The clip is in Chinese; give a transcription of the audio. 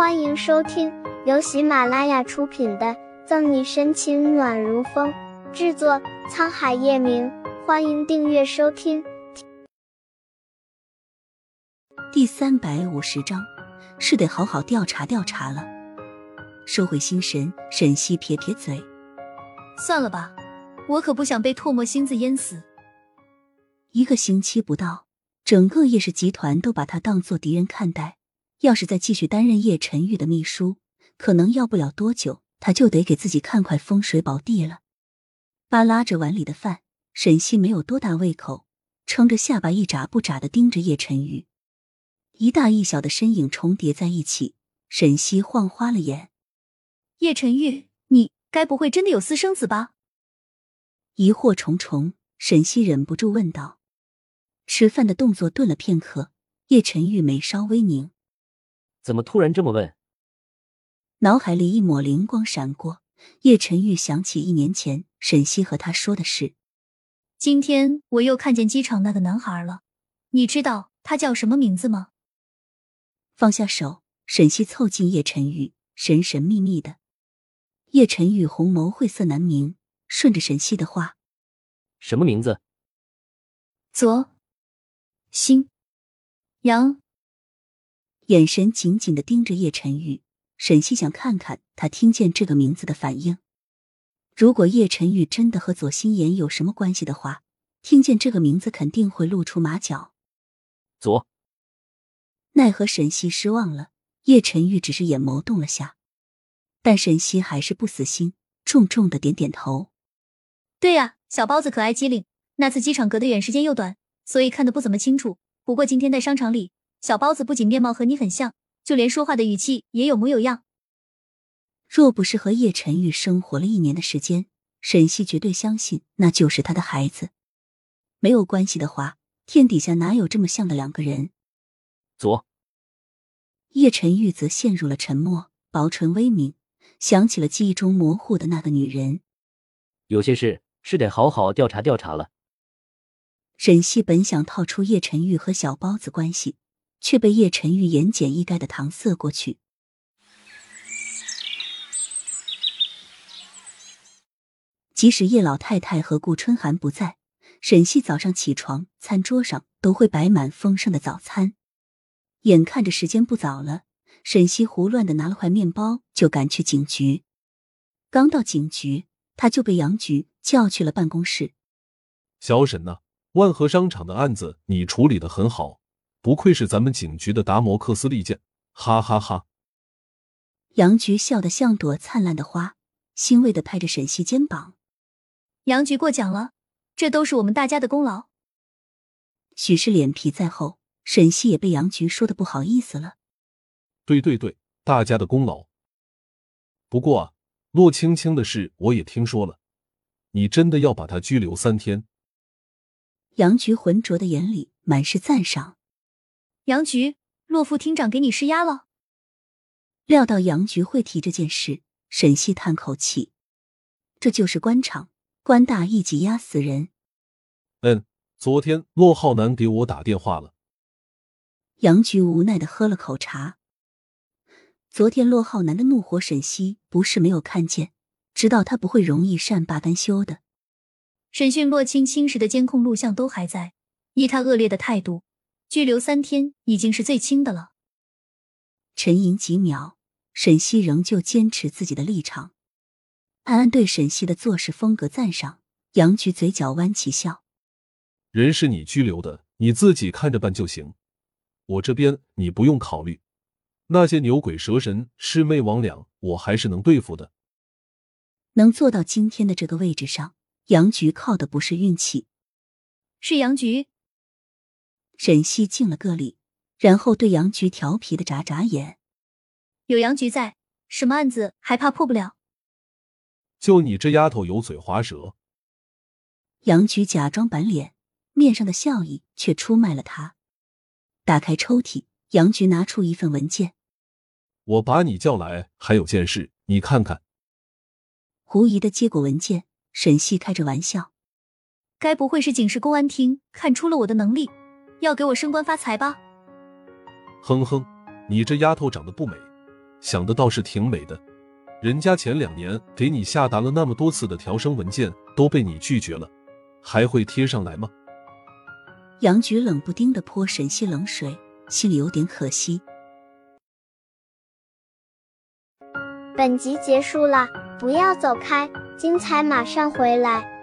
欢迎收听由喜马拉雅出品的《赠你深情暖如风》，制作沧海夜明。欢迎订阅收听。第三百五十章，是得好好调查调查了。收回心神，沈西撇撇嘴：“算了吧，我可不想被唾沫星子淹死。”一个星期不到，整个叶氏集团都把他当做敌人看待。要是再继续担任叶晨玉的秘书，可能要不了多久，他就得给自己看块风水宝地了。扒拉着碗里的饭，沈西没有多大胃口，撑着下巴一眨不眨的盯着叶晨玉。一大一小的身影重叠在一起，沈西晃花了眼。叶晨玉，你该不会真的有私生子吧？疑惑重重，沈西忍不住问道。吃饭的动作顿了片刻，叶晨玉眉梢微拧。怎么突然这么问？脑海里一抹灵光闪过，叶晨玉想起一年前沈西和他说的事。今天我又看见机场那个男孩了，你知道他叫什么名字吗？放下手，沈西凑近叶晨玉，神神秘秘的。叶晨玉红眸晦涩难明，顺着沈西的话：“什么名字？”左，心，杨。眼神紧紧的盯着叶晨玉，沈西想看看他听见这个名字的反应。如果叶晨玉真的和左心言有什么关系的话，听见这个名字肯定会露出马脚。左，奈何沈西失望了。叶晨玉只是眼眸动了下，但沈西还是不死心，重重的点点头。对呀，小包子可爱机灵。那次机场隔得远，时间又短，所以看得不怎么清楚。不过今天在商场里。小包子不仅面貌和你很像，就连说话的语气也有模有样。若不是和叶晨玉生活了一年的时间，沈西绝对相信那就是他的孩子。没有关系的话，天底下哪有这么像的两个人？左叶晨玉则陷入了沉默，薄唇微抿，想起了记忆中模糊的那个女人。有些事是得好好调查调查了。沈西本想套出叶晨玉和小包子关系。却被叶晨玉言简意赅的搪塞过去。即使叶老太太和顾春寒不在，沈西早上起床，餐桌上都会摆满丰盛的早餐。眼看着时间不早了，沈西胡乱的拿了块面包，就赶去警局。刚到警局，他就被杨局叫去了办公室。小沈呐，万和商场的案子你处理的很好。不愧是咱们警局的达摩克斯利剑，哈哈哈！杨局笑得像朵灿烂的花，欣慰的拍着沈西肩膀。杨局过奖了，这都是我们大家的功劳。许是脸皮再厚，沈西也被杨局说的不好意思了。对对对，大家的功劳。不过啊，洛青青的事我也听说了，你真的要把她拘留三天？杨局浑浊的眼里满是赞赏。杨局，洛副厅长给你施压了。料到杨局会提这件事，沈西叹口气：“这就是官场，官大一级压死人。”嗯，昨天骆浩南给我打电话了。杨局无奈的喝了口茶。昨天骆浩南的怒火，沈西不是没有看见，知道他不会容易善罢甘休的。审讯洛青青时的监控录像都还在，依他恶劣的态度。拘留三天已经是最轻的了。沉吟几秒，沈西仍旧坚持自己的立场。安安对沈西的做事风格赞赏，杨局嘴角弯起笑：“人是你拘留的，你自己看着办就行。我这边你不用考虑，那些牛鬼蛇神、魑魅魍魉，我还是能对付的。能做到今天的这个位置上，杨局靠的不是运气，是杨局。”沈西敬了个礼，然后对杨局调皮的眨眨眼。有杨局在，什么案子还怕破不了？就你这丫头油嘴滑舌。杨局假装板脸，面上的笑意却出卖了他。打开抽屉，杨局拿出一份文件。我把你叫来，还有件事，你看看。狐疑的接过文件，沈西开着玩笑：“该不会是警市公安厅看出了我的能力？”要给我升官发财吧？哼哼，你这丫头长得不美，想的倒是挺美的。人家前两年给你下达了那么多次的调升文件，都被你拒绝了，还会贴上来吗？杨菊冷不丁的泼沈西冷水，心里有点可惜。本集结束了，不要走开，精彩马上回来。